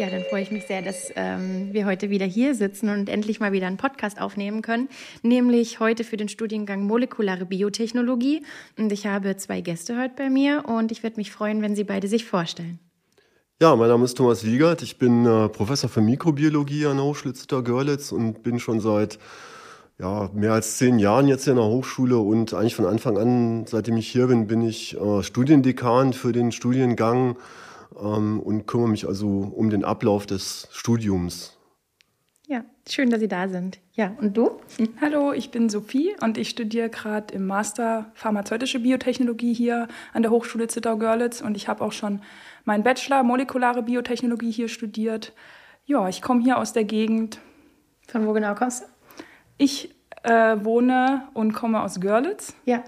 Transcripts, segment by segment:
Ja, dann freue ich mich sehr, dass ähm, wir heute wieder hier sitzen und endlich mal wieder einen Podcast aufnehmen können, nämlich heute für den Studiengang Molekulare Biotechnologie. Und ich habe zwei Gäste heute bei mir und ich würde mich freuen, wenn Sie beide sich vorstellen. Ja, mein Name ist Thomas Wiegert. Ich bin äh, Professor für Mikrobiologie an der Hochschule Zittau-Görlitz und bin schon seit ja, mehr als zehn Jahren jetzt hier in der Hochschule und eigentlich von Anfang an, seitdem ich hier bin, bin ich äh, Studiendekan für den Studiengang ähm, und kümmere mich also um den Ablauf des Studiums. Ja, schön, dass Sie da sind. Ja, und du? Hallo, ich bin Sophie und ich studiere gerade im Master Pharmazeutische Biotechnologie hier an der Hochschule Zittau-Görlitz und ich habe auch schon meinen Bachelor Molekulare Biotechnologie hier studiert. Ja, ich komme hier aus der Gegend. Von wo genau kommst du? Ich äh, wohne und komme aus Görlitz. Ja.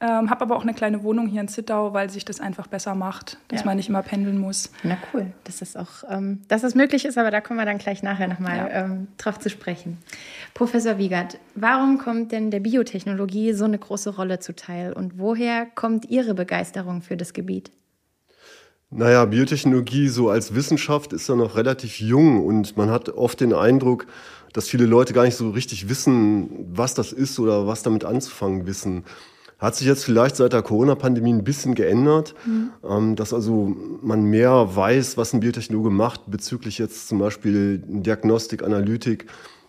Ähm, habe aber auch eine kleine Wohnung hier in Zittau, weil sich das einfach besser macht, dass ja. man nicht immer pendeln muss. Na cool, dass das auch, ähm, dass das möglich ist, aber da kommen wir dann gleich nachher nochmal ja. ähm, drauf zu sprechen. Professor Wiegert, warum kommt denn der Biotechnologie so eine große Rolle zuteil und woher kommt Ihre Begeisterung für das Gebiet? Naja, Biotechnologie so als Wissenschaft ist ja noch relativ jung und man hat oft den Eindruck, dass viele Leute gar nicht so richtig wissen, was das ist oder was damit anzufangen wissen. Hat sich jetzt vielleicht seit der Corona-Pandemie ein bisschen geändert, mhm. ähm, dass also man mehr weiß, was ein Biotechnologe macht bezüglich jetzt zum Beispiel Diagnostik, Analytik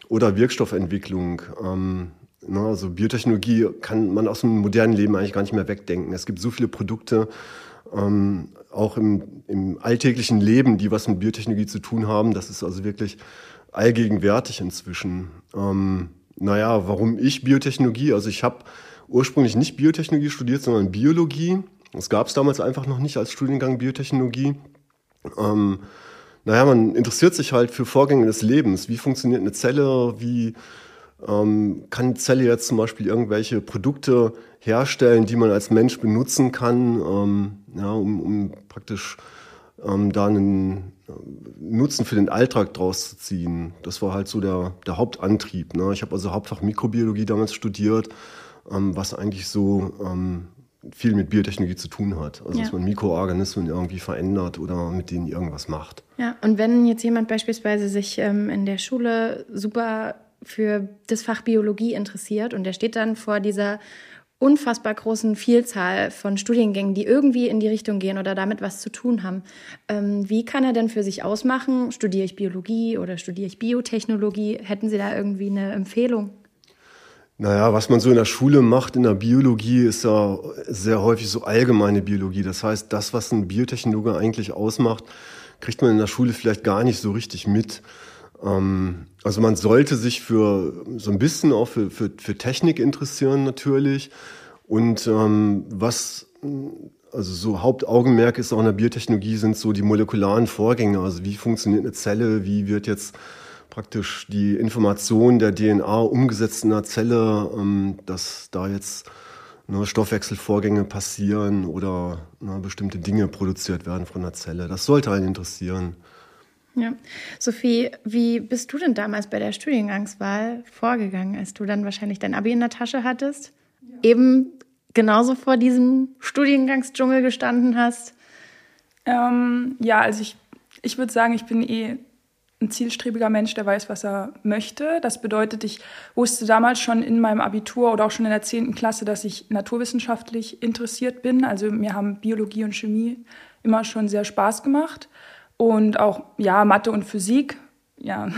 oder Wirkstoffentwicklung. Ähm, na, also Biotechnologie kann man aus dem modernen Leben eigentlich gar nicht mehr wegdenken. Es gibt so viele Produkte, ähm, auch im, im alltäglichen Leben, die was mit Biotechnologie zu tun haben. Das ist also wirklich allgegenwärtig inzwischen. Ähm, naja, warum ich Biotechnologie? Also ich habe ursprünglich nicht Biotechnologie studiert, sondern Biologie. Das gab es damals einfach noch nicht als Studiengang Biotechnologie. Ähm, naja, man interessiert sich halt für Vorgänge des Lebens. Wie funktioniert eine Zelle? Wie ähm, kann eine Zelle jetzt zum Beispiel irgendwelche Produkte herstellen, die man als Mensch benutzen kann, ähm, ja, um, um praktisch ähm, da einen äh, Nutzen für den Alltag draus zu ziehen. Das war halt so der, der Hauptantrieb. Ne? Ich habe also Hauptfach Mikrobiologie damals studiert ähm, was eigentlich so ähm, viel mit Biotechnologie zu tun hat. Also ja. dass man Mikroorganismen irgendwie verändert oder mit denen irgendwas macht. Ja, und wenn jetzt jemand beispielsweise sich ähm, in der Schule super für das Fach Biologie interessiert und der steht dann vor dieser unfassbar großen Vielzahl von Studiengängen, die irgendwie in die Richtung gehen oder damit was zu tun haben. Ähm, wie kann er denn für sich ausmachen? Studiere ich Biologie oder studiere ich Biotechnologie? Hätten Sie da irgendwie eine Empfehlung? Naja, was man so in der Schule macht, in der Biologie, ist ja sehr häufig so allgemeine Biologie. Das heißt, das, was ein Biotechnologe eigentlich ausmacht, kriegt man in der Schule vielleicht gar nicht so richtig mit. Ähm, also man sollte sich für so ein bisschen auch für, für, für Technik interessieren natürlich. Und ähm, was also so Hauptaugenmerk ist auch in der Biotechnologie sind so die molekularen Vorgänge. Also wie funktioniert eine Zelle, wie wird jetzt praktisch die Information der DNA umgesetzt in der Zelle, ähm, dass da jetzt ne, Stoffwechselvorgänge passieren oder ne, bestimmte Dinge produziert werden von der Zelle. Das sollte einen interessieren. Ja. Sophie, wie bist du denn damals bei der Studiengangswahl vorgegangen, als du dann wahrscheinlich dein Abi in der Tasche hattest? Ja. Eben genauso vor diesem Studiengangsdschungel gestanden hast? Ähm, ja, also ich, ich würde sagen, ich bin eh ein zielstrebiger Mensch, der weiß, was er möchte. Das bedeutet, ich wusste damals schon in meinem Abitur oder auch schon in der 10. Klasse, dass ich naturwissenschaftlich interessiert bin. Also mir haben Biologie und Chemie immer schon sehr Spaß gemacht. Und auch, ja, Mathe und Physik, ja.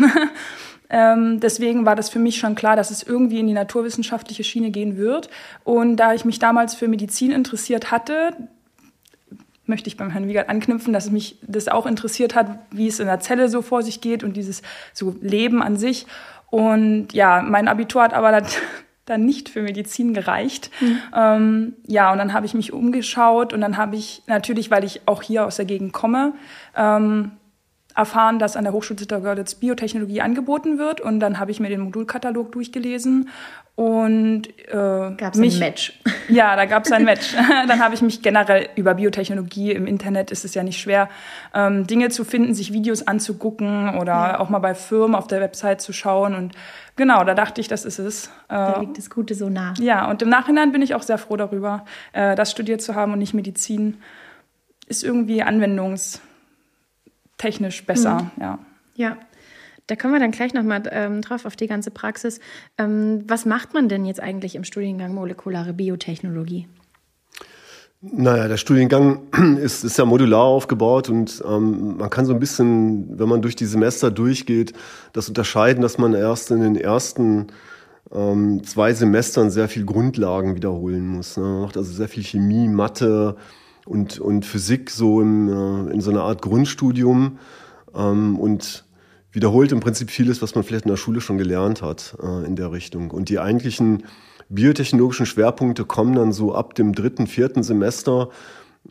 ähm, deswegen war das für mich schon klar, dass es irgendwie in die naturwissenschaftliche Schiene gehen wird. Und da ich mich damals für Medizin interessiert hatte, möchte ich beim Herrn Wiegert anknüpfen, dass mich das auch interessiert hat, wie es in der Zelle so vor sich geht und dieses so Leben an sich. Und ja, mein Abitur hat aber dann, nicht für Medizin gereicht. Mhm. Ähm, ja, und dann habe ich mich umgeschaut und dann habe ich natürlich, weil ich auch hier aus der Gegend komme, ähm, erfahren, dass an der Hochschule Zittau-Görlitz Biotechnologie angeboten wird. Und dann habe ich mir den Modulkatalog durchgelesen und äh, gab es ein Match. Ja, da gab es ein Match. dann habe ich mich generell über Biotechnologie im Internet ist es ja nicht schwer, ähm, Dinge zu finden, sich Videos anzugucken oder ja. auch mal bei Firmen auf der Website zu schauen. Und genau, da dachte ich, das ist es. Äh, da liegt das Gute so nah. Ja, und im Nachhinein bin ich auch sehr froh darüber, äh, das studiert zu haben und nicht Medizin. Ist irgendwie anwendungs technisch besser, mhm. ja. Ja. Da kommen wir dann gleich nochmal ähm, drauf auf die ganze Praxis. Ähm, was macht man denn jetzt eigentlich im Studiengang Molekulare Biotechnologie? Naja, der Studiengang ist, ist ja modular aufgebaut und ähm, man kann so ein bisschen, wenn man durch die Semester durchgeht, das unterscheiden, dass man erst in den ersten ähm, zwei Semestern sehr viel Grundlagen wiederholen muss. Ne? Man macht also sehr viel Chemie, Mathe, und, und Physik so im, äh, in so einer Art Grundstudium ähm, und wiederholt im Prinzip vieles, was man vielleicht in der Schule schon gelernt hat äh, in der Richtung. Und die eigentlichen biotechnologischen Schwerpunkte kommen dann so ab dem dritten, vierten Semester.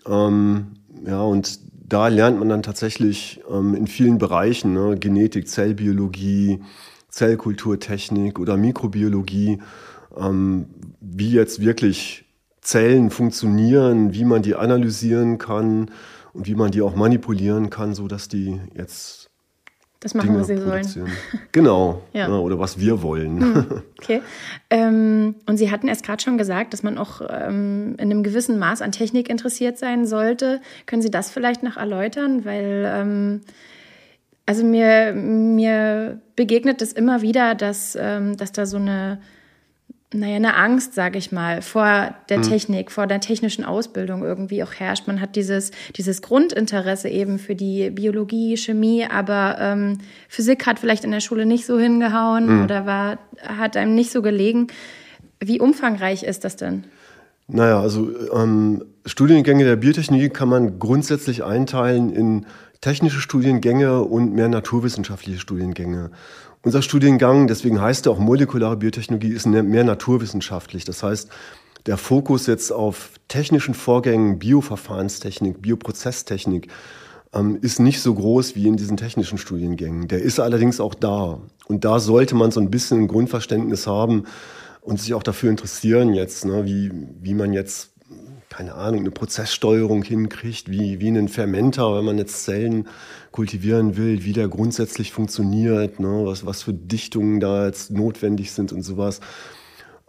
Ähm, ja, und da lernt man dann tatsächlich ähm, in vielen Bereichen, ne, Genetik, Zellbiologie, Zellkulturtechnik oder Mikrobiologie, ähm, wie jetzt wirklich Zellen funktionieren, wie man die analysieren kann und wie man die auch manipulieren kann, so dass die jetzt das machen, Dinge was sie sollen. Genau. ja. oder was wir wollen. Hm, okay. Ähm, und Sie hatten erst gerade schon gesagt, dass man auch ähm, in einem gewissen Maß an Technik interessiert sein sollte. Können Sie das vielleicht noch erläutern? Weil, ähm, also mir, mir begegnet es immer wieder, dass, ähm, dass da so eine naja, eine Angst, sage ich mal, vor der mhm. Technik, vor der technischen Ausbildung irgendwie auch herrscht. Man hat dieses, dieses Grundinteresse eben für die Biologie, Chemie, aber ähm, Physik hat vielleicht in der Schule nicht so hingehauen mhm. oder war, hat einem nicht so gelegen. Wie umfangreich ist das denn? Naja, also ähm, Studiengänge der Biotechnologie kann man grundsätzlich einteilen in technische Studiengänge und mehr naturwissenschaftliche Studiengänge. Unser Studiengang, deswegen heißt er auch molekulare Biotechnologie, ist mehr naturwissenschaftlich. Das heißt, der Fokus jetzt auf technischen Vorgängen, Bioverfahrenstechnik, Bioprozesstechnik, ähm, ist nicht so groß wie in diesen technischen Studiengängen. Der ist allerdings auch da. Und da sollte man so ein bisschen ein Grundverständnis haben und sich auch dafür interessieren jetzt, ne, wie, wie man jetzt, keine Ahnung, eine Prozesssteuerung hinkriegt, wie, wie einen Fermenter, wenn man jetzt Zellen kultivieren will, wie der grundsätzlich funktioniert, ne, was, was für Dichtungen da jetzt notwendig sind und sowas.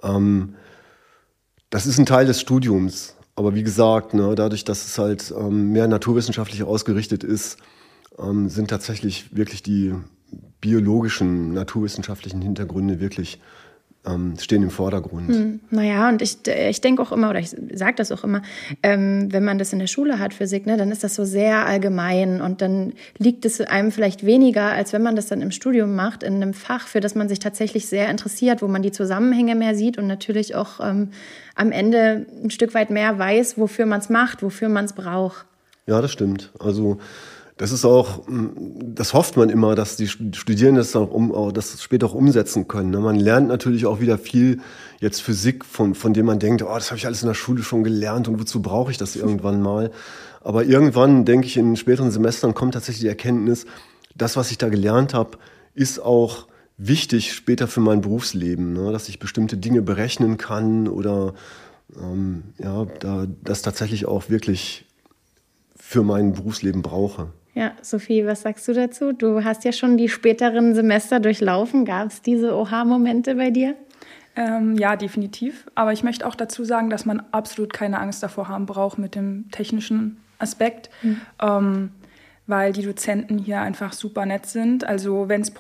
Ähm, das ist ein Teil des Studiums. Aber wie gesagt, ne, dadurch, dass es halt ähm, mehr naturwissenschaftlich ausgerichtet ist, ähm, sind tatsächlich wirklich die biologischen, naturwissenschaftlichen Hintergründe wirklich ähm, stehen im Vordergrund. Hm, naja, und ich, ich denke auch immer, oder ich sage das auch immer, ähm, wenn man das in der Schule hat, Physik, ne, dann ist das so sehr allgemein und dann liegt es einem vielleicht weniger, als wenn man das dann im Studium macht, in einem Fach, für das man sich tatsächlich sehr interessiert, wo man die Zusammenhänge mehr sieht und natürlich auch ähm, am Ende ein Stück weit mehr weiß, wofür man es macht, wofür man es braucht. Ja, das stimmt. Also das ist auch, mm, das hofft man immer, dass die Studierenden das, auch um, das später auch umsetzen können. Ne? Man lernt natürlich auch wieder viel jetzt Physik, von, von dem man denkt, oh, das habe ich alles in der Schule schon gelernt und wozu brauche ich das irgendwann mal? Aber irgendwann, denke ich, in späteren Semestern kommt tatsächlich die Erkenntnis, das, was ich da gelernt habe, ist auch wichtig später für mein Berufsleben, ne? dass ich bestimmte Dinge berechnen kann oder ähm, ja, da, das tatsächlich auch wirklich für mein Berufsleben brauche. Ja, Sophie, was sagst du dazu? Du hast ja schon die späteren Semester durchlaufen. Gab es diese Oha-Momente bei dir? Ähm, ja, definitiv. Aber ich möchte auch dazu sagen, dass man absolut keine Angst davor haben braucht mit dem technischen Aspekt, mhm. ähm, weil die Dozenten hier einfach super nett sind. Also wenn es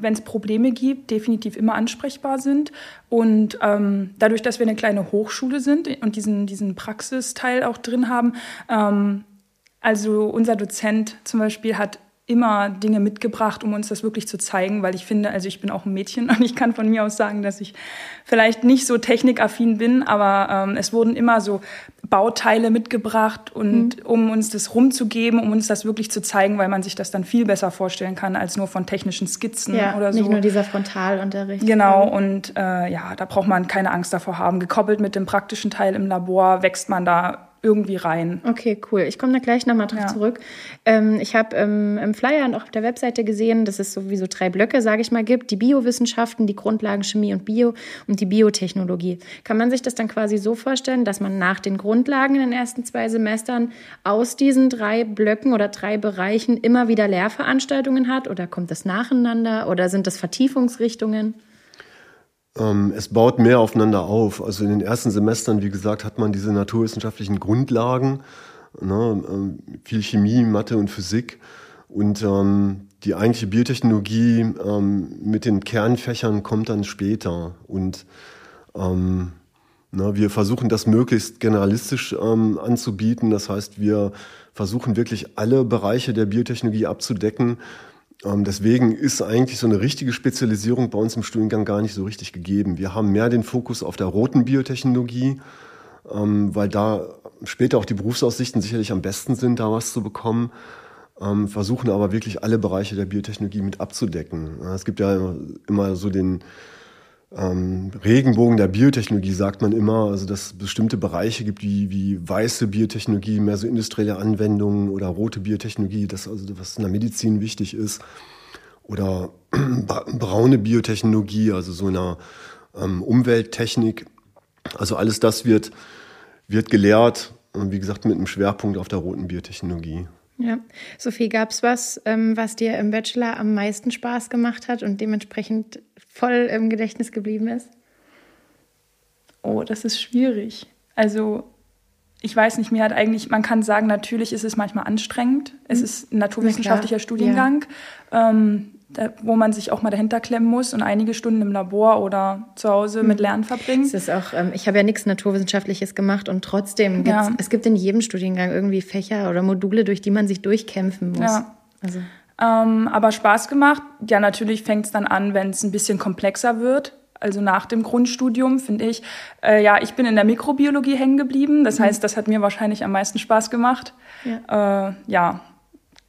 wenn es Probleme gibt, definitiv immer ansprechbar sind. Und ähm, dadurch, dass wir eine kleine Hochschule sind und diesen, diesen Praxisteil auch drin haben, ähm, also unser Dozent zum Beispiel hat immer Dinge mitgebracht, um uns das wirklich zu zeigen, weil ich finde, also ich bin auch ein Mädchen und ich kann von mir aus sagen, dass ich vielleicht nicht so technikaffin bin, aber ähm, es wurden immer so Bauteile mitgebracht und mhm. um uns das rumzugeben, um uns das wirklich zu zeigen, weil man sich das dann viel besser vorstellen kann als nur von technischen Skizzen ja, oder so. Nicht nur dieser Frontalunterricht. Genau und äh, ja, da braucht man keine Angst davor haben. Gekoppelt mit dem praktischen Teil im Labor wächst man da irgendwie rein. Okay, cool. Ich komme da gleich nochmal drauf ja. zurück. Ähm, ich habe ähm, im Flyer und auch auf der Webseite gesehen, dass es sowieso drei Blöcke, sage ich mal, gibt. Die Biowissenschaften, die Grundlagen Chemie und Bio und die Biotechnologie. Kann man sich das dann quasi so vorstellen, dass man nach den Grundlagen in den ersten zwei Semestern aus diesen drei Blöcken oder drei Bereichen immer wieder Lehrveranstaltungen hat? Oder kommt das nacheinander? Oder sind das Vertiefungsrichtungen? Ähm, es baut mehr aufeinander auf. Also in den ersten Semestern, wie gesagt, hat man diese naturwissenschaftlichen Grundlagen, ne, ähm, viel Chemie, Mathe und Physik. Und ähm, die eigentliche Biotechnologie ähm, mit den Kernfächern kommt dann später. Und ähm, na, wir versuchen das möglichst generalistisch ähm, anzubieten. Das heißt, wir versuchen wirklich alle Bereiche der Biotechnologie abzudecken ähm, deswegen ist eigentlich so eine richtige Spezialisierung bei uns im Studiengang gar nicht so richtig gegeben. Wir haben mehr den Fokus auf der roten Biotechnologie, ähm, weil da später auch die Berufsaussichten sicherlich am besten sind, da was zu bekommen. Ähm, versuchen aber wirklich alle Bereiche der Biotechnologie mit abzudecken. Es gibt ja immer so den ähm, Regenbogen der Biotechnologie sagt man immer, also dass es bestimmte Bereiche gibt, wie, wie weiße Biotechnologie, mehr so industrielle Anwendungen oder rote Biotechnologie, das also was in der Medizin wichtig ist, oder braune Biotechnologie, also so einer ähm, Umwelttechnik. Also alles das wird, wird gelehrt, wie gesagt, mit einem Schwerpunkt auf der roten Biotechnologie. Ja, Sophie, gab es was, ähm, was dir im Bachelor am meisten Spaß gemacht hat und dementsprechend voll im Gedächtnis geblieben ist? Oh, das ist schwierig. Also ich weiß nicht, mir hat eigentlich, man kann sagen, natürlich ist es manchmal anstrengend. Es mhm. ist ein naturwissenschaftlicher Studiengang. Ja. Ähm, da, wo man sich auch mal dahinter klemmen muss und einige Stunden im Labor oder zu Hause mit hm. Lernen verbringt. Es ist auch, ähm, ich habe ja nichts Naturwissenschaftliches gemacht und trotzdem gibt's, ja. es gibt in jedem Studiengang irgendwie Fächer oder Module, durch die man sich durchkämpfen muss. Ja. Also. Ähm, aber Spaß gemacht. Ja, natürlich fängt es dann an, wenn es ein bisschen komplexer wird. Also nach dem Grundstudium finde ich, äh, ja, ich bin in der Mikrobiologie hängen geblieben. Das mhm. heißt, das hat mir wahrscheinlich am meisten Spaß gemacht. Ja, äh, ja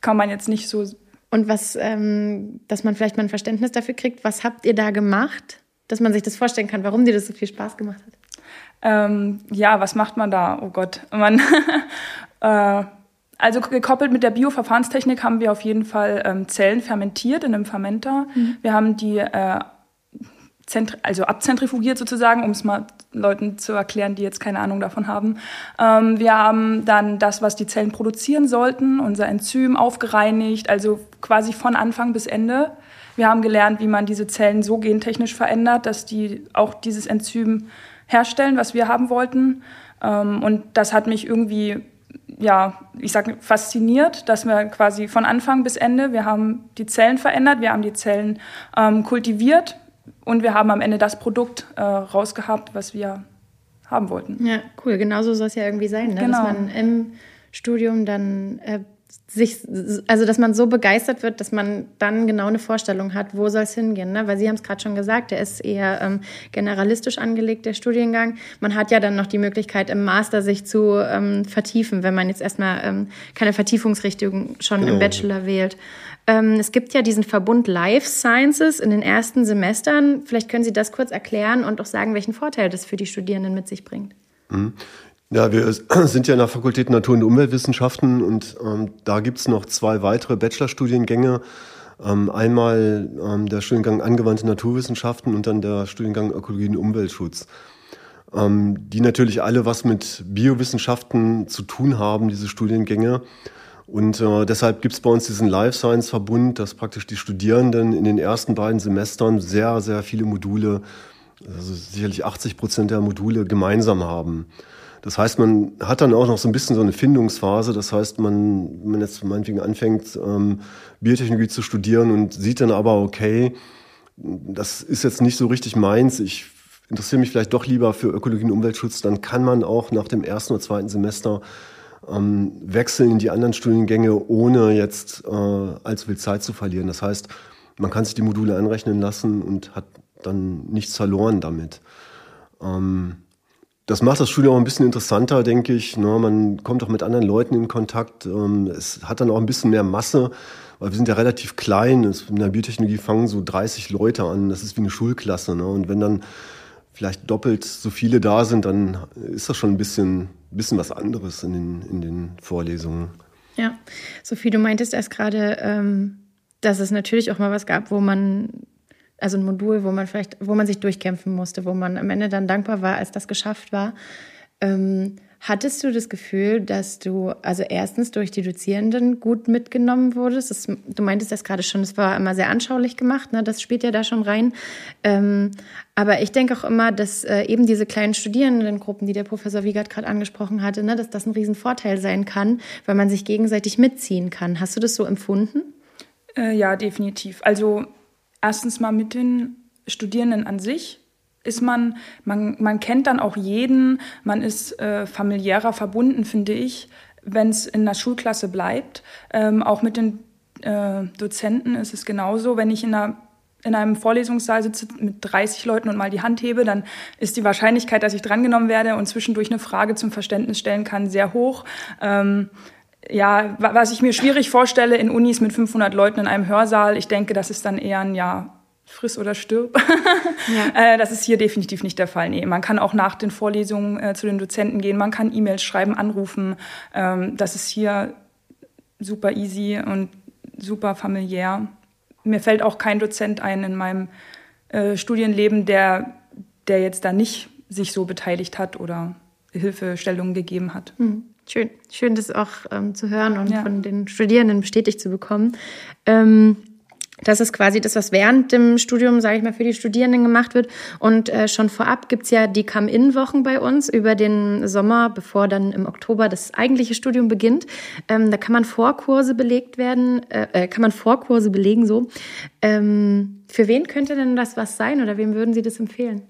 kann man jetzt nicht so und was, ähm, dass man vielleicht mal ein Verständnis dafür kriegt, was habt ihr da gemacht, dass man sich das vorstellen kann, warum dir das so viel Spaß gemacht hat? Ähm, ja, was macht man da? Oh Gott, man. äh, also gekoppelt mit der Bioverfahrenstechnik haben wir auf jeden Fall ähm, Zellen fermentiert in einem Fermenter. Mhm. Wir haben die äh, also abzentrifugiert sozusagen, um es mal Leuten zu erklären, die jetzt keine Ahnung davon haben. Ähm, wir haben dann das, was die Zellen produzieren sollten, unser Enzym aufgereinigt, also quasi von Anfang bis Ende. Wir haben gelernt, wie man diese Zellen so gentechnisch verändert, dass die auch dieses Enzym herstellen, was wir haben wollten. Ähm, und das hat mich irgendwie ja, ich sage fasziniert, dass wir quasi von Anfang bis Ende, wir haben die Zellen verändert, wir haben die Zellen ähm, kultiviert, und wir haben am Ende das Produkt äh, rausgehabt, was wir haben wollten. Ja, cool. Genauso soll es ja irgendwie sein, ne? genau. dass man im Studium dann äh, sich, also dass man so begeistert wird, dass man dann genau eine Vorstellung hat, wo soll es hingehen. Ne? Weil Sie haben es gerade schon gesagt, der ist eher ähm, generalistisch angelegt, der Studiengang. Man hat ja dann noch die Möglichkeit, im Master sich zu ähm, vertiefen, wenn man jetzt erstmal ähm, keine Vertiefungsrichtung schon genau. im Bachelor wählt. Ähm, es gibt ja diesen Verbund Life Sciences in den ersten Semestern. Vielleicht können Sie das kurz erklären und auch sagen, welchen Vorteil das für die Studierenden mit sich bringt. Ja, wir sind ja in der Fakultät Natur- und Umweltwissenschaften und ähm, da gibt es noch zwei weitere Bachelorstudiengänge. Ähm, einmal ähm, der Studiengang Angewandte Naturwissenschaften und dann der Studiengang Ökologie und Umweltschutz. Ähm, die natürlich alle was mit Biowissenschaften zu tun haben, diese Studiengänge. Und äh, deshalb gibt es bei uns diesen Life Science Verbund, dass praktisch die Studierenden in den ersten beiden Semestern sehr, sehr viele Module, also sicherlich 80 Prozent der Module gemeinsam haben. Das heißt, man hat dann auch noch so ein bisschen so eine Findungsphase. Das heißt, man, wenn man jetzt meinetwegen anfängt, ähm, Biotechnologie zu studieren und sieht dann aber, okay, das ist jetzt nicht so richtig meins. Ich interessiere mich vielleicht doch lieber für Ökologie und Umweltschutz. Dann kann man auch nach dem ersten oder zweiten Semester ähm, wechseln in die anderen Studiengänge, ohne jetzt äh, allzu viel Zeit zu verlieren. Das heißt, man kann sich die Module anrechnen lassen und hat dann nichts verloren damit. Ähm, das macht das Studium auch ein bisschen interessanter, denke ich. Ne? Man kommt auch mit anderen Leuten in Kontakt. Ähm, es hat dann auch ein bisschen mehr Masse, weil wir sind ja relativ klein. In der Biotechnologie fangen so 30 Leute an. Das ist wie eine Schulklasse. Ne? Und wenn dann vielleicht doppelt so viele da sind, dann ist das schon ein bisschen, bisschen was anderes in den, in den Vorlesungen. Ja, Sophie, du meintest erst gerade, ähm, dass es natürlich auch mal was gab, wo man, also ein Modul, wo man vielleicht, wo man sich durchkämpfen musste, wo man am Ende dann dankbar war, als das geschafft war. Ähm, Hattest du das Gefühl, dass du also erstens durch die Dozierenden gut mitgenommen wurdest? Das, du meintest das gerade schon, es war immer sehr anschaulich gemacht, ne? das spielt ja da schon rein. Ähm, aber ich denke auch immer, dass äh, eben diese kleinen Studierendengruppen, die der Professor Wiegert gerade angesprochen hatte, ne, dass das ein Riesenvorteil sein kann, weil man sich gegenseitig mitziehen kann. Hast du das so empfunden? Äh, ja, definitiv. Also erstens mal mit den Studierenden an sich ist man, man, man kennt dann auch jeden, man ist äh, familiärer verbunden, finde ich, wenn es in der Schulklasse bleibt. Ähm, auch mit den äh, Dozenten ist es genauso. Wenn ich in einer in einem Vorlesungssaal sitze mit 30 Leuten und mal die Hand hebe, dann ist die Wahrscheinlichkeit, dass ich drangenommen werde und zwischendurch eine Frage zum Verständnis stellen kann, sehr hoch. Ähm, ja, was ich mir schwierig vorstelle in Unis mit 500 Leuten in einem Hörsaal, ich denke, das ist dann eher ein ja friss oder stirb. Ja. äh, das ist hier definitiv nicht der Fall. Nee, man kann auch nach den Vorlesungen äh, zu den Dozenten gehen, man kann E-Mails schreiben, anrufen. Ähm, das ist hier super easy und super familiär. Mir fällt auch kein Dozent ein in meinem äh, Studienleben, der, der jetzt da nicht sich so beteiligt hat oder Hilfestellungen gegeben hat. Mhm. Schön, schön, das auch ähm, zu hören und ja. von den Studierenden bestätigt zu bekommen. Ähm, das ist quasi das, was während dem Studium, sage ich mal, für die Studierenden gemacht wird. Und äh, schon vorab gibt's ja die Come-In-Wochen bei uns über den Sommer, bevor dann im Oktober das eigentliche Studium beginnt. Ähm, da kann man Vorkurse belegt werden, äh, äh kann man Vorkurse belegen so. Ähm, für wen könnte denn das was sein oder wem würden Sie das empfehlen?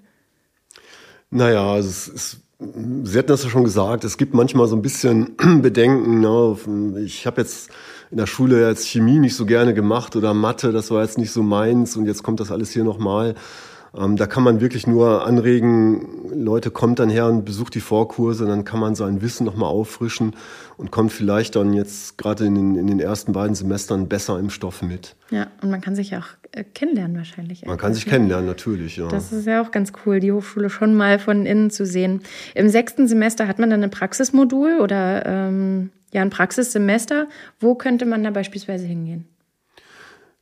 Naja, also es ist Sie hatten das ja schon gesagt, es gibt manchmal so ein bisschen Bedenken. Ne? Ich habe jetzt in der Schule jetzt Chemie nicht so gerne gemacht oder Mathe, das war jetzt nicht so meins und jetzt kommt das alles hier nochmal. Ähm, da kann man wirklich nur anregen, Leute, kommt dann her und besucht die Vorkurse, dann kann man sein Wissen nochmal auffrischen und kommt vielleicht dann jetzt gerade in den, in den ersten beiden Semestern besser im Stoff mit. Ja, und man kann sich auch äh, kennenlernen wahrscheinlich. Man kann sich kennenlernen, natürlich, ja. Das ist ja auch ganz cool, die Hochschule schon mal von innen zu sehen. Im sechsten Semester hat man dann ein Praxismodul oder ähm, ja ein Praxissemester. Wo könnte man da beispielsweise hingehen?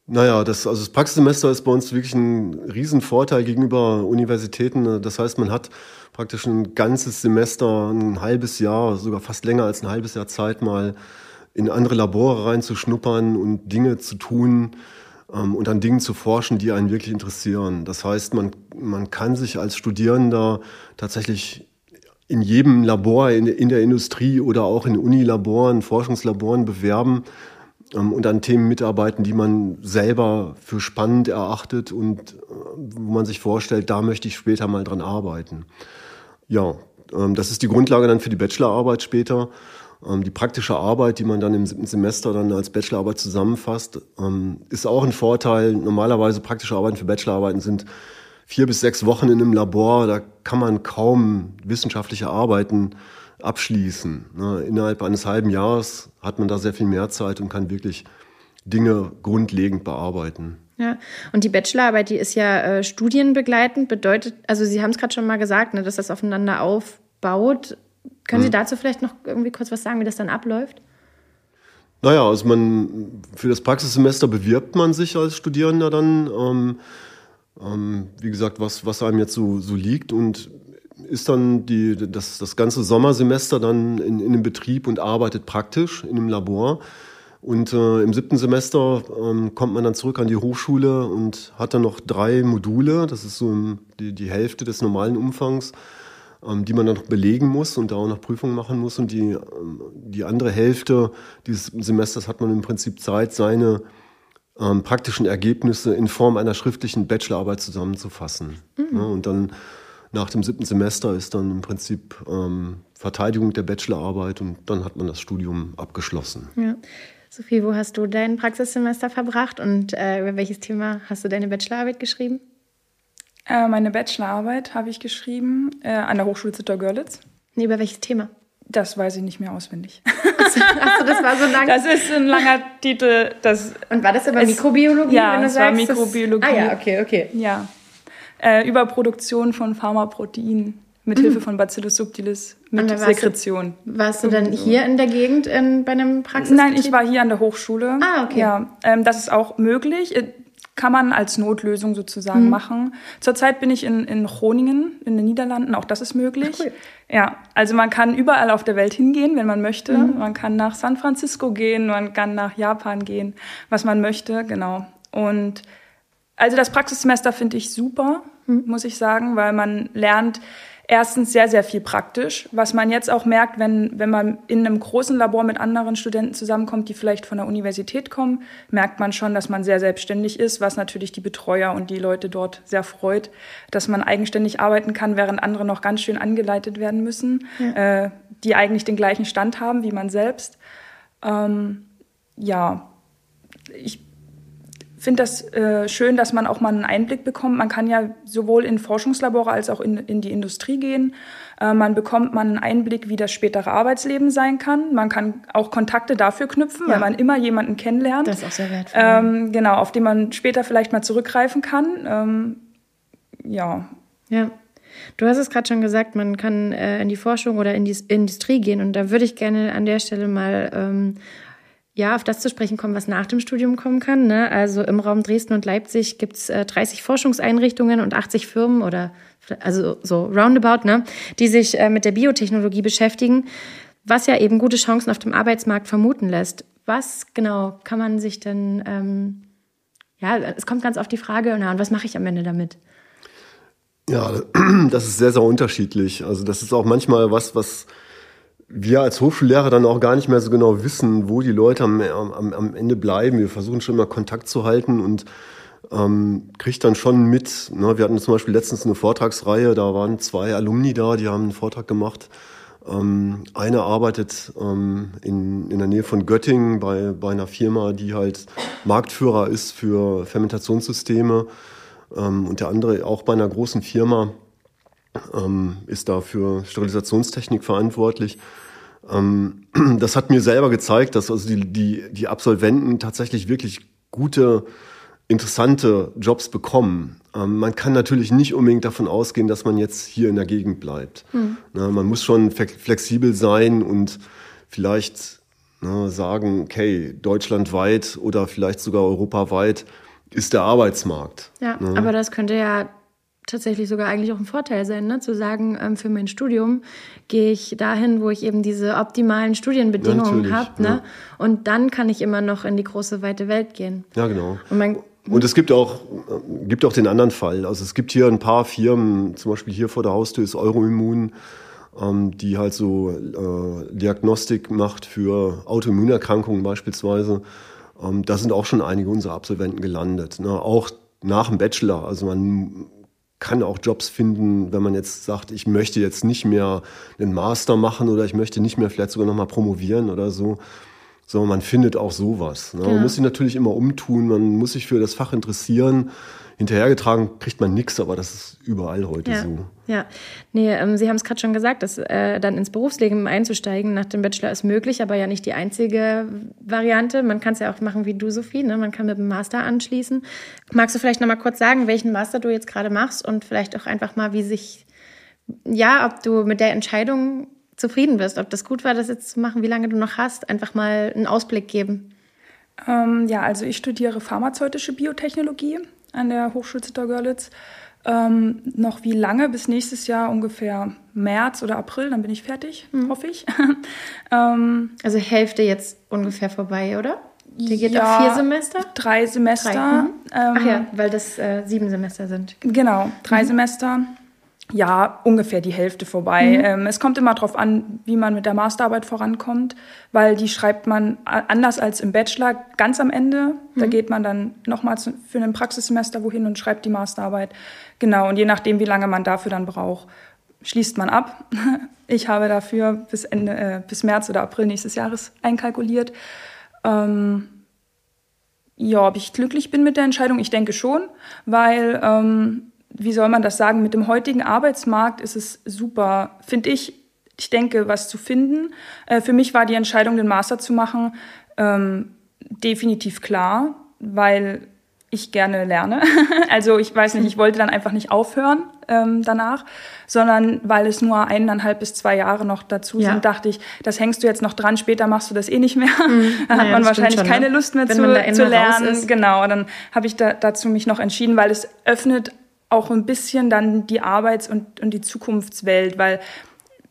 Naja, das, also das Praxissemester ist bei uns wirklich ein Riesenvorteil gegenüber Universitäten. Das heißt, man hat praktisch ein ganzes Semester, ein halbes Jahr, sogar fast länger als ein halbes Jahr Zeit, mal in andere Labore reinzuschnuppern und Dinge zu tun ähm, und an Dingen zu forschen, die einen wirklich interessieren. Das heißt, man, man kann sich als Studierender tatsächlich in jedem Labor in, in der Industrie oder auch in Unilaboren, Forschungslaboren bewerben und an Themen mitarbeiten, die man selber für spannend erachtet und äh, wo man sich vorstellt, da möchte ich später mal dran arbeiten. Ja, ähm, das ist die Grundlage dann für die Bachelorarbeit später. Ähm, die praktische Arbeit, die man dann im siebten Semester dann als Bachelorarbeit zusammenfasst, ist auch ein Vorteil. Normalerweise praktische Arbeiten für Bachelorarbeiten sind vier bis sechs Wochen in einem Labor. Da kann man kaum wissenschaftliche Arbeiten abschließen. Ne? Innerhalb eines halben Jahres hat man da sehr viel mehr Zeit und kann wirklich Dinge grundlegend bearbeiten. Ja, und die Bachelorarbeit, die ist ja äh, studienbegleitend, bedeutet, also Sie haben es gerade schon mal gesagt, ne, dass das aufeinander aufbaut. Können Sie mhm. dazu vielleicht noch irgendwie kurz was sagen, wie das dann abläuft? Naja, also man für das Praxissemester bewirbt man sich als Studierender dann, ähm, ähm, wie gesagt, was, was einem jetzt so, so liegt und ist dann die, das, das ganze Sommersemester dann in, in dem Betrieb und arbeitet praktisch in einem Labor. Und äh, im siebten Semester ähm, kommt man dann zurück an die Hochschule und hat dann noch drei Module, das ist so die, die Hälfte des normalen Umfangs, ähm, die man dann noch belegen muss und da auch noch Prüfungen machen muss. Und die, ähm, die andere Hälfte dieses Semesters hat man im Prinzip Zeit, seine ähm, praktischen Ergebnisse in Form einer schriftlichen Bachelorarbeit zusammenzufassen. Mhm. Ja, und dann nach dem siebten Semester ist dann im Prinzip ähm, Verteidigung der Bachelorarbeit und dann hat man das Studium abgeschlossen. Ja. Sophie, wo hast du dein Praxissemester verbracht und äh, über welches Thema hast du deine Bachelorarbeit geschrieben? Äh, meine Bachelorarbeit habe ich geschrieben äh, an der Hochschule Zittau-Görlitz. Nee, über welches Thema? Das weiß ich nicht mehr auswendig. Achso, das war so lang. Das ist ein langer Titel. Das und war das aber Mikrobiologie? Ja, das war Mikrobiologie. ah ja, okay, okay. Ja, äh, Überproduktion von Pharmaproteinen mit Hilfe von Bacillus subtilis mit warst du- Sekretion. Warst du dann hier in der Gegend in, bei einem Praxis? Nein, ich war hier an der Hochschule. Ah, okay. Ja, ähm, das ist auch möglich. Äh, Kann man als Notlösung sozusagen Mhm. machen. Zurzeit bin ich in, in Groningen, in den Niederlanden. Auch das ist möglich. Ach, cool. Ja, also man kann überall auf der Welt hingehen, wenn man möchte. Mhm. Man kann nach San Francisco gehen, man kann nach Japan gehen, was man möchte, genau. Und also das Praxissemester finde ich super, Mhm. muss ich sagen, weil man lernt erstens sehr, sehr viel praktisch, was man jetzt auch merkt, wenn, wenn man in einem großen Labor mit anderen Studenten zusammenkommt, die vielleicht von der Universität kommen, merkt man schon, dass man sehr selbstständig ist, was natürlich die Betreuer und die Leute dort sehr freut, dass man eigenständig arbeiten kann, während andere noch ganz schön angeleitet werden müssen, äh, die eigentlich den gleichen Stand haben wie man selbst. Ähm, ja, ich finde das äh, schön, dass man auch mal einen Einblick bekommt. Man kann ja sowohl in Forschungslabore als auch in, in die Industrie gehen. Äh, man bekommt mal einen Einblick, wie das spätere Arbeitsleben sein kann. Man kann auch Kontakte dafür knüpfen, Ja. weil man immer jemanden kennenlernt. Das ist auch sehr wertvoll. ähm, genau, auf den man später vielleicht mal zurückgreifen kann. Ähm, ja, Ja. Du hast es gerade schon gesagt, man kann äh, in die Forschung oder in die Industrie gehen. Und da würde ich gerne an der Stelle mal ähm, ja, auf das zu sprechen kommen, was nach dem Studium kommen kann. Ne? Also im Raum Dresden und Leipzig gibt es äh, 30 Forschungseinrichtungen und 80 Firmen oder also so roundabout, ne, die sich äh, mit der Biotechnologie beschäftigen, was ja eben gute Chancen auf dem Arbeitsmarkt vermuten lässt. Was genau kann man sich denn, ähm, ja, es kommt ganz auf die Frage, na, und was mache ich am Ende damit? Ja, das ist sehr, sehr unterschiedlich. Also das ist auch manchmal was, was wir als Hochschullehrer dann auch gar nicht mehr so genau wissen, wo die Leute am, am, am Ende bleiben. Wir versuchen schon mal Kontakt zu halten und ähm, kriegt dann schon mit. Ne? Wir hatten zum Beispiel letztens eine Vortragsreihe, da waren zwei Alumni da, die haben einen Vortrag gemacht. Ähm, einer arbeitet ähm, in, in der Nähe von Göttingen bei, bei einer Firma, die halt Marktführer ist für Fermentationssysteme. Ähm, und der andere auch bei einer großen Firma ähm, ist da für Sterilisationstechnik verantwortlich. Ähm, das hat mir selber gezeigt, dass also die, die, die Absolventen tatsächlich wirklich gute, interessante Jobs bekommen. Ähm, man kann natürlich nicht unbedingt davon ausgehen, dass man jetzt hier in der Gegend bleibt. Ne, man muss schon flexibel sein und vielleicht ne, sagen, okay, deutschlandweit oder vielleicht sogar europaweit ist der Arbeitsmarkt. Ja, ne? aber das könnte ja tatsächlich sogar eigentlich auch ein Vorteil sein, ne? zu sagen, ähm, für mein Studium gehe ich dahin, wo ich eben diese optimalen Studienbedingungen habe. Ne? ja. Und dann kann ich immer noch in die große, weite Welt gehen. Ja, genau. Und mein, Und es gibt auch, äh, gibt auch den anderen Fall. Also es gibt hier ein paar Firmen, zum Beispiel hier vor der Haustür ist Euroimmun, ähm, die halt so äh, Diagnostik macht für Autoimmunerkrankungen beispielsweise. Ähm, da sind auch schon einige unserer Absolventen gelandet. Ne? Auch nach dem Bachelor. Also man kann auch Jobs finden, wenn man jetzt sagt, ich möchte jetzt nicht mehr einen Master machen oder ich möchte nicht mehr vielleicht sogar nochmal promovieren oder so. So, man findet auch sowas. Ne? Ja. Man muss sich natürlich immer umtun, man muss sich für das Fach interessieren. Hinterhergetragen kriegt man nichts, aber das ist überall heute ja, so. ja. Nee, ähm, Sie haben es gerade schon gesagt, dass äh, dann ins Berufsleben einzusteigen nach dem Bachelor ist möglich, aber ja nicht die einzige Variante. Man kann es ja auch machen wie du, Sophie. Ne? Man kann mit dem Master anschließen. Magst du vielleicht noch mal kurz sagen, welchen Master du jetzt gerade machst und vielleicht auch einfach mal, wie sich, ja, ob du mit der Entscheidung zufrieden bist, ob das gut war, das jetzt zu machen, wie lange du noch hast, einfach mal einen Ausblick geben. Ähm, ja, also ich studiere pharmazeutische Biotechnologie an der Hochschule Zittau-Görlitz. Ähm, noch wie lange? Bis nächstes Jahr ungefähr März oder April, dann bin ich fertig, hoffe ich. ähm, Also Hälfte jetzt ungefähr vorbei, oder? Die geht Ja, auf vier Semester? drei Semester. Drei, mhm. Ähm, Ach ja, weil das äh, sieben Semester sind. Genau, drei Semester. Ja, ungefähr die Hälfte vorbei. Ähm, es kommt immer darauf an, wie man mit der Masterarbeit vorankommt, weil die schreibt man anders als im Bachelor ganz am Ende. Da geht man dann nochmal für ein Praxissemester wohin und schreibt die Masterarbeit. Genau, und je nachdem, wie lange man dafür dann braucht, schließt man ab. Ich habe dafür bis Ende, äh, bis März oder April nächstes Jahres einkalkuliert. Ähm, ja, ob ich glücklich bin mit der Entscheidung? Ich denke schon, weil, ähm, wie soll man das sagen, mit dem heutigen Arbeitsmarkt ist es super, finde ich, ich denke, was zu finden. Äh, für mich war die Entscheidung, den Master zu machen, ähm, definitiv klar, weil ich gerne lerne. also ich weiß nicht, ich wollte dann einfach nicht aufhören ähm, danach, sondern weil es nur eineinhalb bis zwei Jahre noch dazu ja. sind, dachte ich, das hängst du jetzt noch dran, später machst du das eh nicht mehr. Mhm. dann naja, hat man wahrscheinlich schon, keine ne? Lust mehr zu, zu lernen. Genau, dann habe ich da, dazu mich noch entschieden, weil es öffnet auch ein bisschen dann die Arbeits- und, und die Zukunftswelt, weil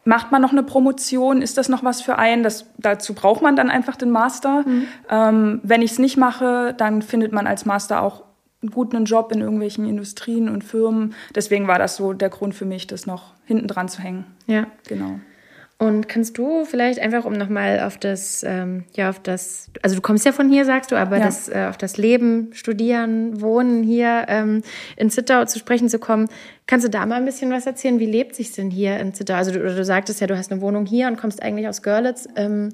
Macht man noch eine Promotion? Ist das noch was für einen? Das, dazu braucht man dann einfach den Master. Mhm. Ähm, wenn ich es nicht mache, dann findet man als Master auch einen guten Job in irgendwelchen Industrien und Firmen. Deswegen war das so der Grund für mich, das noch hinten dran zu hängen. Ja. Genau. Und kannst du vielleicht einfach, um nochmal auf das, ähm, ja, auf das, also du kommst ja von hier, sagst du, aber ja. das, äh, auf das Leben, Studieren, Wohnen hier ähm, in Zittau zu sprechen zu kommen, kannst du da mal ein bisschen was erzählen? Wie lebt sich denn hier in Zittau? Also du, du sagtest ja, du hast eine Wohnung hier und kommst eigentlich aus Görlitz. Ähm,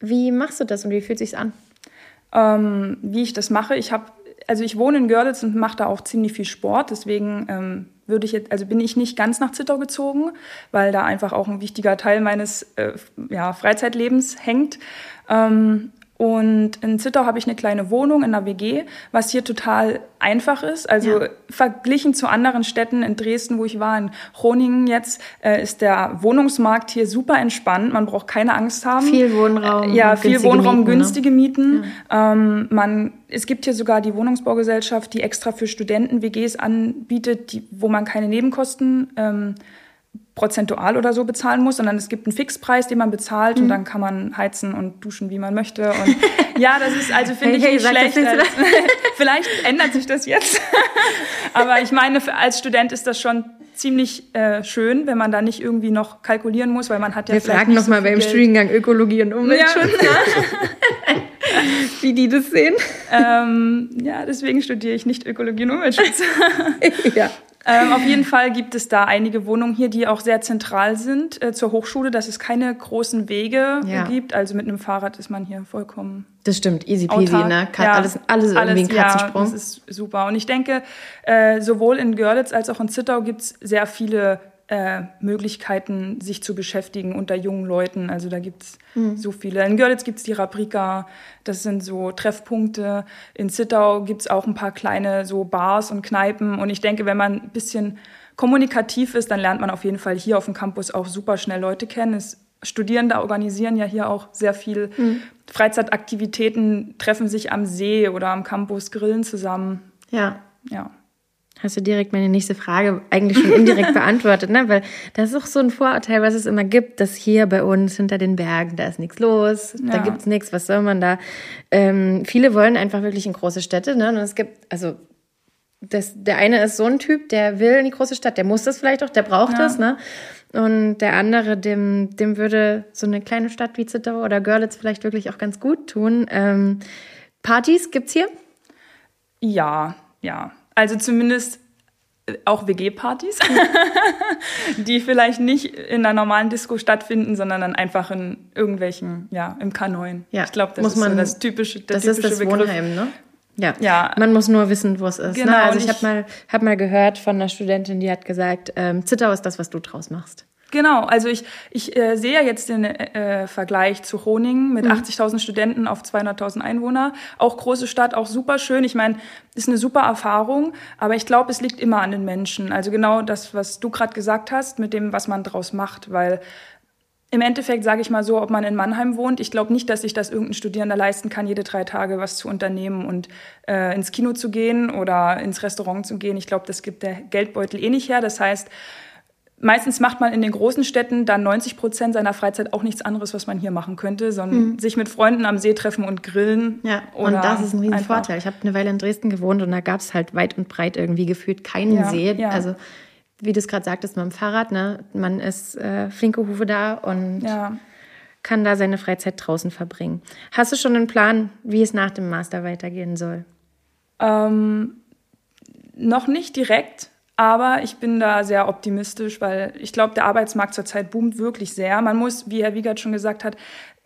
wie machst du das und wie fühlt sich's an? Ähm, wie ich das mache, ich habe, also ich wohne in Görlitz und mache da auch ziemlich viel Sport, deswegen ähm, würde ich jetzt, also bin ich nicht ganz nach Zittau gezogen, weil da einfach auch ein wichtiger Teil meines äh, ja, Freizeitlebens hängt. Ähm, und in Zittau habe ich eine kleine Wohnung in der WG, was hier total einfach ist. Also ja. verglichen zu anderen Städten in Dresden, wo ich war, in Groningen jetzt, äh, ist der Wohnungsmarkt hier super entspannt. Man braucht keine Angst haben. Viel Wohnraum. Äh, ja, viel Wohnraum, Mieten, ne? günstige ne? Mieten. Ja. Ähm, man, es gibt hier sogar die Wohnungsbaugesellschaft, die extra für Studenten WGs anbietet, die, wo man keine Nebenkosten ähm, prozentual oder so bezahlen muss, sondern es gibt einen Fixpreis, den man bezahlt mhm. und dann kann man heizen und duschen, wie man möchte. Und ja, das ist also finde hey, ich hey, nicht schlecht. Als, vielleicht ändert sich das jetzt. Aber ich meine, als Student ist das schon ziemlich äh, schön, wenn man da nicht irgendwie noch kalkulieren muss, weil man hat ja Wir fragen noch so mal beim Geld. Studiengang Ökologie und Umweltschutz ja. wie die das sehen. Ähm, ja, deswegen studiere ich nicht Ökologie und Umweltschutz. ja. Ähm, auf jeden Fall gibt es da einige Wohnungen hier, die auch sehr zentral sind äh, zur Hochschule, dass es keine großen Wege ja. gibt. Also mit einem Fahrrad ist man hier vollkommen. Das stimmt, easy peasy, autark. ne? ja, alles, alles, alles irgendwie ein Katzensprung. Ja, das ist super. Und ich denke, äh, sowohl in Görlitz als auch in Zittau gibt es sehr viele äh, Möglichkeiten, sich zu beschäftigen unter jungen Leuten. Also da gibt's mhm. so viele. In Görlitz gibt's die Rabrika, das sind so Treffpunkte. In Zittau gibt's auch ein paar kleine so Bars und Kneipen. Und ich denke, wenn man ein bisschen kommunikativ ist, dann lernt man auf jeden Fall hier auf dem Campus auch super schnell Leute kennen. Es, Studierende organisieren ja hier auch sehr viel mhm. Freizeitaktivitäten, treffen sich am See oder am Campus, grillen zusammen. Ja. Ja hast du direkt meine nächste Frage eigentlich schon indirekt beantwortet, ne? Weil das ist auch so ein Vorurteil, was es immer gibt, dass hier bei uns hinter den Bergen, da ist nichts los, ja. da gibt's nichts, was soll man da? Ähm, viele wollen einfach wirklich in große Städte, ne? Und es gibt, also das, der eine ist so ein Typ, der will in die große Stadt, der muss das vielleicht auch, der braucht ja. das, ne? Und der andere, dem, dem würde so eine kleine Stadt wie Zittau oder Görlitz vielleicht wirklich auch ganz gut tun. Ähm, Partys gibt's hier? Ja, ja. Also zumindest äh, auch WG-Partys, die vielleicht nicht in einer normalen Disco stattfinden, sondern dann einfach in irgendwelchen, ja, im K9. Ja, ich glaube, das muss ist man, so das typische, der das typische ist das Begriff. Wohnheim, ne? Ja. ja. Man muss nur wissen, wo es ist. Ne? Genau, ne? Also ich habe mal, hab mal gehört von einer Studentin, die hat gesagt, ähm, Zittau ist das, was du draus machst. Genau, also ich, ich äh, sehe ja jetzt den äh, Vergleich zu Groningen mit mhm. 80.000 Studenten auf 200.000 Einwohner. Auch große Stadt, auch super schön. Ich meine, ist eine super Erfahrung, aber ich glaube, es liegt immer an den Menschen. Also genau das, was du gerade gesagt hast, mit dem, was man draus macht, weil im Endeffekt sage ich mal so, ob man in Mannheim wohnt, ich glaube nicht, dass sich das irgendein Studierender leisten kann, jede drei Tage was zu unternehmen und äh, ins Kino zu gehen oder ins Restaurant zu gehen. Ich glaube, das gibt der Geldbeutel eh nicht her. Das heißt, Meistens macht man in den großen Städten dann 90 Prozent seiner Freizeit auch nichts anderes, was man hier machen könnte, sondern mhm. sich mit Freunden am See treffen und grillen. Ja, und das ist ein riesen Vorteil. Ich habe eine Weile in Dresden gewohnt und da gab es halt weit und breit irgendwie gefühlt keinen ja, See. Ja. Also wie du es gerade sagtest, mit dem Fahrrad, ne? man ist äh, flinke Hufe da und ja. kann da seine Freizeit draußen verbringen. Hast du schon einen Plan, wie es nach dem Master weitergehen soll? Ähm, noch nicht direkt. Aber ich bin da sehr optimistisch, weil ich glaube, der Arbeitsmarkt zurzeit boomt wirklich sehr. Man muss, wie Herr Wiegert schon gesagt hat,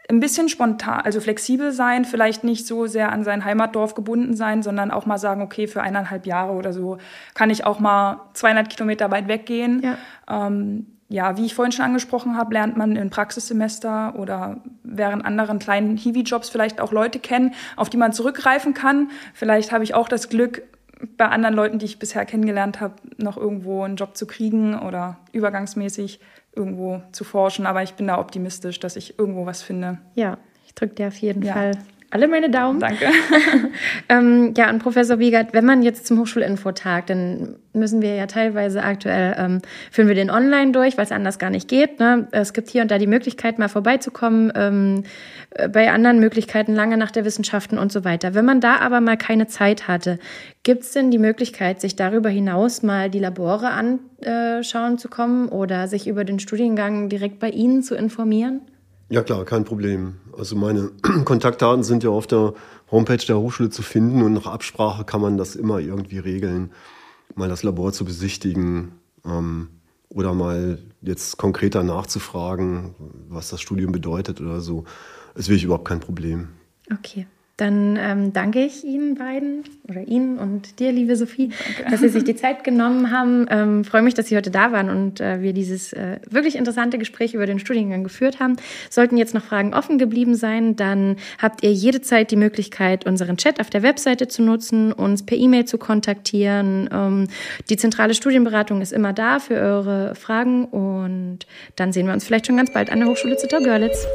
ein bisschen spontan, also flexibel sein, vielleicht nicht so sehr an sein Heimatdorf gebunden sein, sondern auch mal sagen, okay, für eineinhalb Jahre oder so kann ich auch mal 200 Kilometer weit weggehen. Ja. Ähm, ja, wie ich vorhin schon angesprochen habe, lernt man in Praxissemester oder während anderen kleinen Hiwi-Jobs vielleicht auch Leute kennen, auf die man zurückgreifen kann. Vielleicht habe ich auch das Glück, bei anderen Leuten, die ich bisher kennengelernt habe, noch irgendwo einen Job zu kriegen oder übergangsmäßig irgendwo zu forschen. Aber ich bin da optimistisch, dass ich irgendwo was finde. Ja, ich drücke dir auf jeden ja. Fall alle meine Daumen. Danke. ähm, ja, und Professor Wiegert, wenn man jetzt zum Hochschulinfotag, dann müssen wir ja teilweise aktuell, ähm, führen wir den online durch, weil es anders gar nicht geht. Ne? Es gibt hier und da die Möglichkeit, mal vorbeizukommen, ähm, äh, bei anderen Möglichkeiten lange nach der Wissenschaften und so weiter. Wenn man da aber mal keine Zeit hatte, gibt es denn die Möglichkeit, sich darüber hinaus mal die Labore anschauen zu kommen oder sich über den Studiengang direkt bei Ihnen zu informieren? Ja klar, kein Problem. Also meine Kontaktdaten sind ja auf der Homepage der Hochschule zu finden und nach Absprache kann man das immer irgendwie regeln, mal das Labor zu besichtigen ähm, oder mal jetzt konkreter nachzufragen, was das Studium bedeutet oder so. Will ich überhaupt kein Problem. Okay. Dann ähm, danke ich Ihnen beiden oder Ihnen und dir, liebe Sophie, danke. dass Sie sich die Zeit genommen haben. Ähm, freue mich, dass Sie heute da waren und äh, wir dieses äh, wirklich interessante Gespräch über den Studiengang geführt haben. Sollten jetzt noch Fragen offen geblieben sein, dann habt ihr jede Zeit die Möglichkeit, unseren Chat auf der Webseite zu nutzen, uns per E-Mail zu kontaktieren. Ähm, die zentrale Studienberatung ist immer da für eure Fragen und dann sehen wir uns vielleicht schon ganz bald an der Hochschule Zittau-Görlitz.